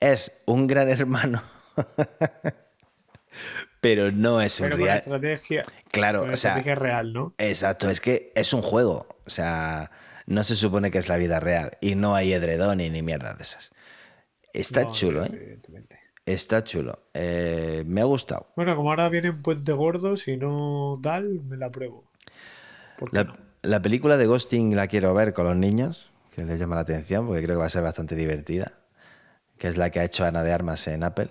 A: Es un gran hermano. Pero no es un
B: Pero
A: real.
B: estrategia.
A: Claro, o sea,
B: estrategia real, ¿no?
A: Exacto, es que es un juego. O sea, no se supone que es la vida real. Y no hay edredones ni mierda de esas. Está
B: No,
A: chulo, ¿eh?
B: evidentemente.
A: Está chulo. Eh, me ha gustado.
B: Bueno, como ahora viene en Puente Gordo, si no tal, me la pruebo. ¿Por qué
A: La,
B: no?
A: la película de Ghosting la quiero ver con los niños, que les llama la atención, porque creo que va a ser bastante divertida. Que es la que ha hecho Ana de Armas en Apple.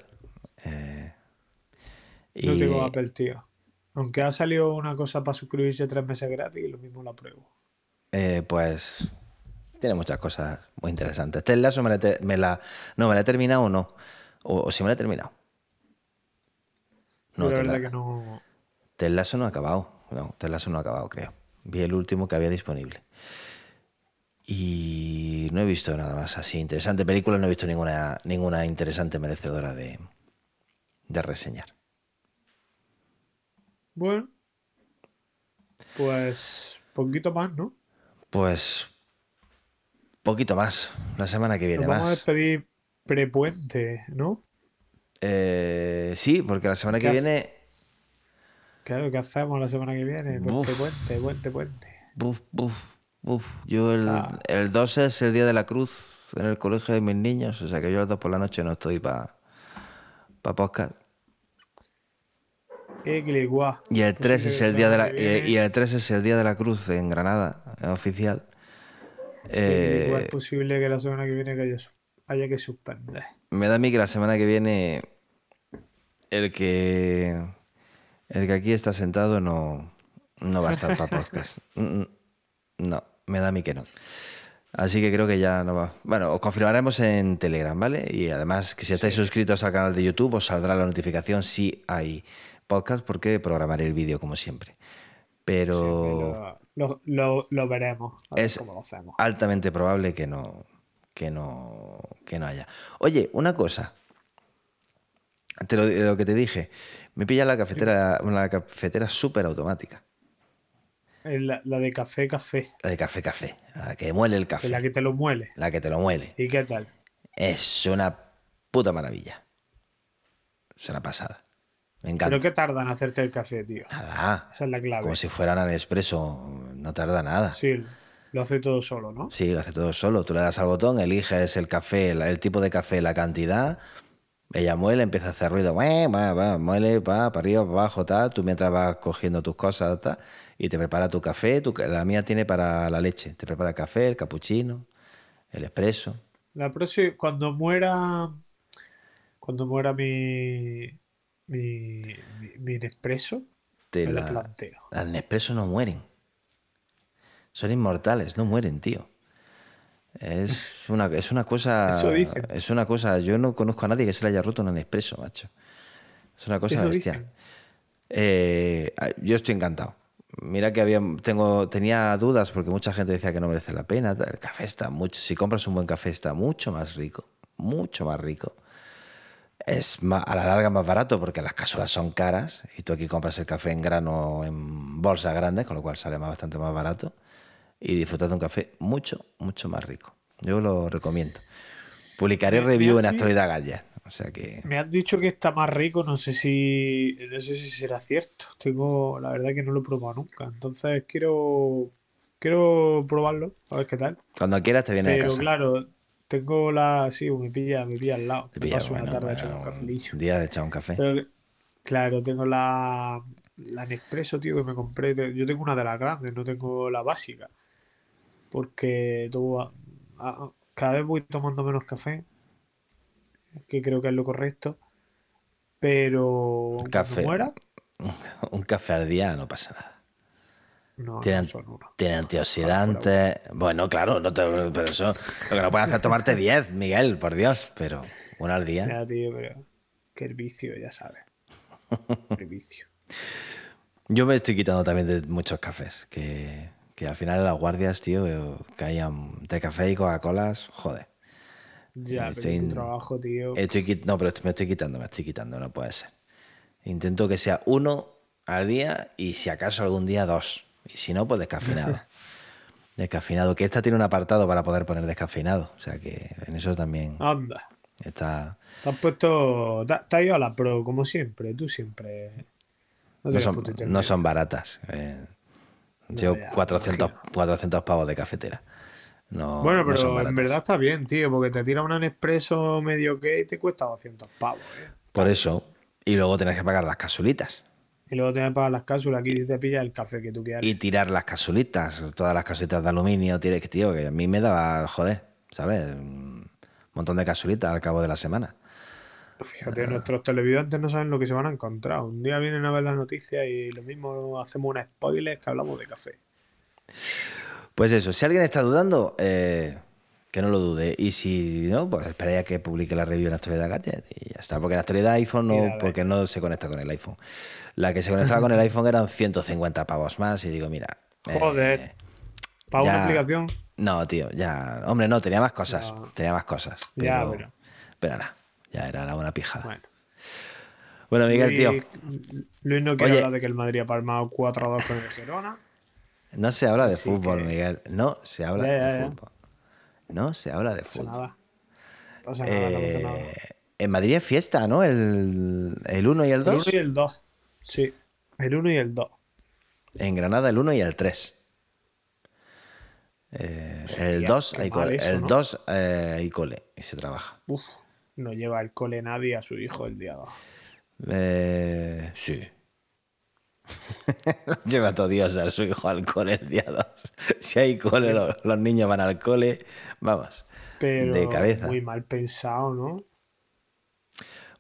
A: Eh,
B: No
A: y-
B: tengo Apple, tío. Aunque ha salido una cosa para suscribirse tres meses gratis, lo mismo la pruebo.
A: Eh, pues tiene muchas cosas muy interesantes. Ted me la, me no, me la he terminado o no. O, o si me la he terminado. No, Ted La-
B: no.
A: Lasso no ha acabado. No, Ted Lasso no ha acabado, creo. Vi el último que había disponible. Y no he visto nada más así interesante. Película no he visto ninguna, ninguna interesante merecedora de, de reseñar.
B: Bueno. Pues. Poquito más, ¿no?
A: Pues poquito más. La semana que viene
B: Nos vamos a
A: más.
B: despedir prepuente, ¿no?
A: Eh, sí, porque la semana que viene
B: Claro, ¿qué hacemos la semana que viene?
A: Uf.
B: puente, puente, puente.
A: Buf, buf, buf. Yo el,
B: Ah.
A: el 2 es el día de la cruz en el colegio de mis niños, o sea que yo el 2 por la noche no estoy para pa podcast.
B: Eh, que le guau.
A: Y el 3
B: Posible
A: es el día de la y, el 3 es el día de la cruz en Granada, es oficial.
B: eh, guau,
A: Eh,
B: es posible que la semana que viene haya que suspender.
A: me da a mí que la semana que viene el que el que aquí está sentado no, no va a estar para podcast. Mm, mm, No, me da a mí que no. Así que creo que ya no va. Bueno, os confirmaremos en Telegram, ¿vale? Y además que si estáis suscritos al canal de YouTube os saldrá la notificación si hay podcast porque programaré el vídeo como siempre. Pero
B: Sí, lo, lo- lo veremos. A ver
A: Es-
B: cómo lo hacemos.
A: altamente probable que no, que no, que no haya. Oye, una cosa. Te lo, lo que te dije. Me pilla la cafetera, una cafetera súper automática.
B: Eh, La, la de café, café.
A: La de café café. La que muele el café.
B: la que te lo muele.
A: La que te lo muele.
B: ¿Y qué tal?
A: Es una puta maravilla. Es una pasada. Me encanta.
B: ¿Pero qué tarda en hacerte el café, tío?
A: Nada.
B: Esa es la clave.
A: Como si fueran al expreso. No tarda nada.
B: Sí, lo hace todo solo, ¿no?
A: Sí, lo hace todo solo. Tú le das al botón, eliges el café, el tipo de café, la cantidad. Ella muele, empieza a hacer ruido. "Mue, va, va", muele, va, para arriba, para abajo, tal. Tú mientras vas cogiendo tus cosas, tal. Y te prepara tu café. Tu la mía tiene para la leche. Te prepara el café, el capuchino, el expreso.
B: La próxima, cuando muera, cuando muera mi, mi, mi, mi Nespresso,
A: Te
B: me lo
A: la-
B: planteo.
A: Las Nespresso no mueren. Son inmortales, no mueren, tío. Es una, es una cosa.
B: Eso dicen.
A: Es una cosa. Yo no conozco a nadie que se le haya roto una Nespresso, macho. Es una cosa
B: Eso
A: bestia.
B: dicen.
A: Eh, yo estoy encantado. Mira que había, tengo, tenía dudas porque mucha gente decía que no merece la pena. El café está mucho. Si compras un buen café, está mucho más rico. Mucho más rico. Es ma- a la larga más barato porque las casolas son caras y tú aquí compras el café en grano en bolsas grandes, con lo cual sale más- bastante más barato y disfrutas de un café mucho, mucho más rico. Yo lo recomiendo. Publicaré review en Actualidad Galla. O sea que.
B: Me has dicho que está más rico, no sé si, no sé si será cierto. Tengo, la verdad que no lo he probado nunca. Entonces quiero, quiero probarlo, a ver qué tal.
A: Cuando quieras te vienes a
B: Pero
A: casa.
B: claro, tengo la, sí, me pilla, me pilla al lado.
A: Te pilla,
B: paso una
A: bueno,
B: tarde
A: bueno,
B: un
A: un día de echar un café.
B: Pero, claro, tengo la, la Nespresso, tío, que me compré. Yo tengo una de las grandes, no tengo la básica. Porque todo, cada vez voy tomando menos café, que creo que es lo correcto. Pero cuando
A: Café.
B: muera,
A: un café al día no pasa nada.
B: No,
A: Tiene,
B: no son uno.
A: tiene antioxidantes. Bueno, claro, no te- pero eso. Lo que no puedes hacer es tomarte 10, Miguel, por Dios. Pero uno al día.
B: Ya, tío, pero que el vicio, ya sabes. El vicio.
A: Yo me estoy quitando también de muchos cafés. Que, que al final en las guardias, tío, que hayan de café y Coca-Colas, joder.
B: Ya, pero
A: estoy
B: tu
A: en-
B: trabajo, tío.
A: Estoy no, pero me estoy quitando, me estoy quitando, no puede ser. Intento que sea uno al día y si acaso algún día dos. Y si no, pues descafeinado. descafeinado, que esta tiene un apartado para poder poner descafeinado. O sea que en eso también
B: Anda.
A: está...
B: Te has puesto. Te, has ido a la pro, como siempre. Tú siempre.
A: No son, no son baratas. eh.
B: No,
A: Yo
B: ya,
A: 400,
B: imagino.
A: 400 pavos de cafetera. No,
B: Bueno,
A: no
B: pero en verdad está bien, tío, porque te tira un Nespresso medio que y te cuesta 200 pavos, ¿eh?
A: Por eso. Y luego tienes que pagar las casulitas.
B: Y luego tienes que pagar las cápsulas aquí y te pilla el café que tú quieras.
A: Y tirar las casulitas, todas las casulitas de aluminio, tienes que, tío, que a mí me daba, joder, ¿sabes? Un montón de casulitas al cabo de la semana.
B: Fíjate, nuestros televidentes no saben lo que se van a encontrar. Un día vienen a ver las noticias y lo mismo hacemos un spoiler que hablamos de café.
A: Pues eso, si alguien está dudando, eh, que no lo dude. Y si no, pues espera a que publique la review en Actualidad Gadget y ya está. Porque en Actualidad iPhone no, porque no se conecta con el iPhone. La que se conectaba con el iPhone eran 150 pavos más y digo, mira... eh,
B: Joder. ¿Para
A: ya-
B: una aplicación?
A: No, tío, ya... Hombre, no, tenía más cosas.
B: No.
A: Tenía más cosas. Pero,
B: Ya, pero-
A: pero nada, ya era la buena pijada. Bueno,
B: Bueno.
A: Miguel, tío,
B: Luis, no quiere
A: Oye.
B: hablar de que el Madrid ha palmado 4-2 con el Girona.
A: no se habla de fútbol,
B: que-
A: Miguel. No se habla
B: Ya, ya,
A: de
B: ya.
A: fútbol. No se habla de
B: No
A: fútbol.
B: nada. No pasa nada, no pasa nada.
A: Eh, en Madrid es fiesta, ¿no? El, el 1 y el
B: El 1
A: 2.
B: y el 2. Sí, el 1 y el 2.
A: En Granada el 1 y el 3. Eh, el
B: Hostia,
A: 2
B: qué
A: hay
B: mal
A: cole.
B: eso,
A: el
B: ¿no?
A: 2 eh, hay cole y se trabaja.
B: Uf, no lleva al cole nadie a su hijo el día 2.
A: Eh, sí. Lleva todo Dios a su hijo al cole el día 2. Si hay cole, lo- los, niños van al cole. Vamos.
B: Pero
A: de cabeza.
B: muy mal pensado, ¿no?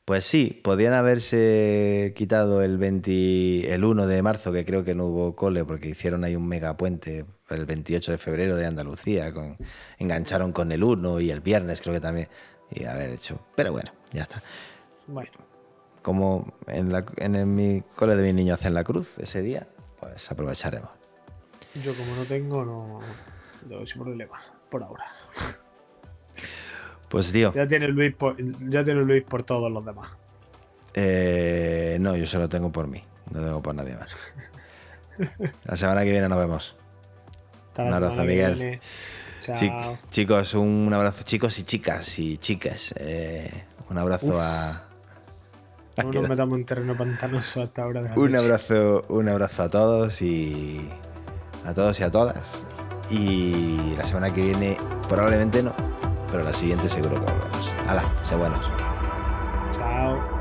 A: Pues sí, podían haberse quitado el 20 el 1 de marzo, que creo que no hubo cole, porque hicieron ahí un megapuente el 28 de febrero de Andalucía, con, engancharon con el 1 y el viernes creo que también, y haber hecho. Pero bueno, ya está.
B: Bueno,
A: Como en, la, en el- mi cole de mis niños hacen la cruz ese día, pues aprovecharemos.
B: yo como no tengo, no tengo ese problema por ahora.
A: Pues tío,
B: Ya tiene Luis por, ya tiene Luis por todos los demás.
A: eh, no, yo solo tengo por mí, no tengo por nadie más. La semana que viene nos vemos.
B: Hasta
A: Un abrazo, Miguel. chicos, un abrazo, chicos y chicas y chicas. eh, un abrazo
B: Uf.
A: a
B: no nos metamos en terreno pantanoso hasta ahora. De la
A: un abrazo, un abrazo a todos y a todos y a todas. Y la semana que viene probablemente no, pero la siguiente seguro que volvemos. Hala, sé buenos. Chao.